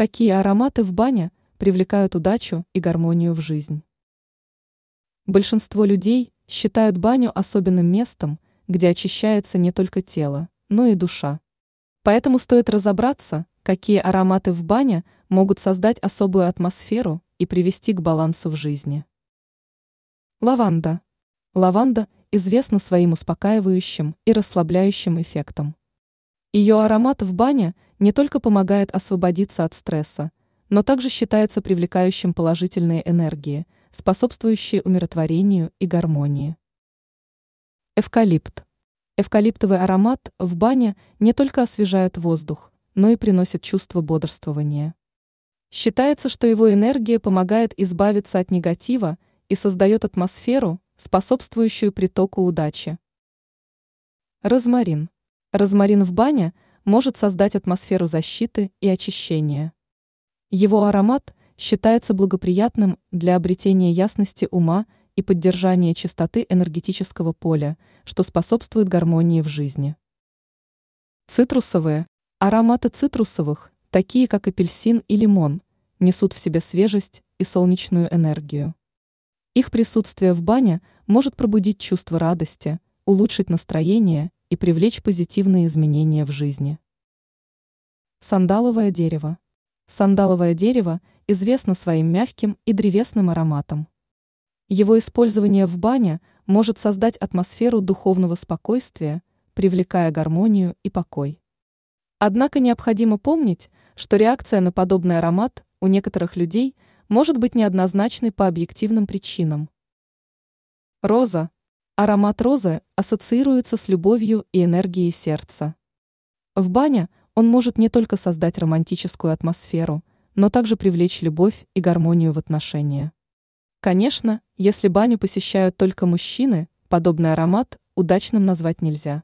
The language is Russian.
Какие ароматы в бане привлекают удачу и гармонию в жизнь? Большинство людей считают баню особенным местом, где очищается не только тело, но и душа. Поэтому стоит разобраться, какие ароматы в бане могут создать особую атмосферу и привести к балансу в жизни. Лаванда. Лаванда известна своим успокаивающим и расслабляющим эффектом. Ее аромат в бане не только помогает освободиться от стресса, но также считается привлекающим положительные энергии, способствующие умиротворению и гармонии. Эвкалипт. Эвкалиптовый аромат в бане не только освежает воздух, но и приносит чувство бодрствования. Считается, что его энергия помогает избавиться от негатива и создает атмосферу, способствующую притоку удачи. Розмарин. Розмарин в бане может создать атмосферу защиты и очищения. Его аромат считается благоприятным для обретения ясности ума и поддержания чистоты энергетического поля, что способствует гармонии в жизни. Цитрусовые. Ароматы цитрусовых, такие как апельсин и лимон, несут в себе свежесть и солнечную энергию. Их присутствие в бане может пробудить чувство радости, улучшить настроение и привлечь позитивные изменения в жизни. Сандаловое дерево. Сандаловое дерево известно своим мягким и древесным ароматом. Его использование в бане может создать атмосферу духовного спокойствия, привлекая гармонию и покой. Однако необходимо помнить, что реакция на подобный аромат у некоторых людей может быть неоднозначной по объективным причинам. Роза Аромат розы ассоциируется с любовью и энергией сердца. В бане он может не только создать романтическую атмосферу, но также привлечь любовь и гармонию в отношения. Конечно, если баню посещают только мужчины, подобный аромат удачным назвать нельзя.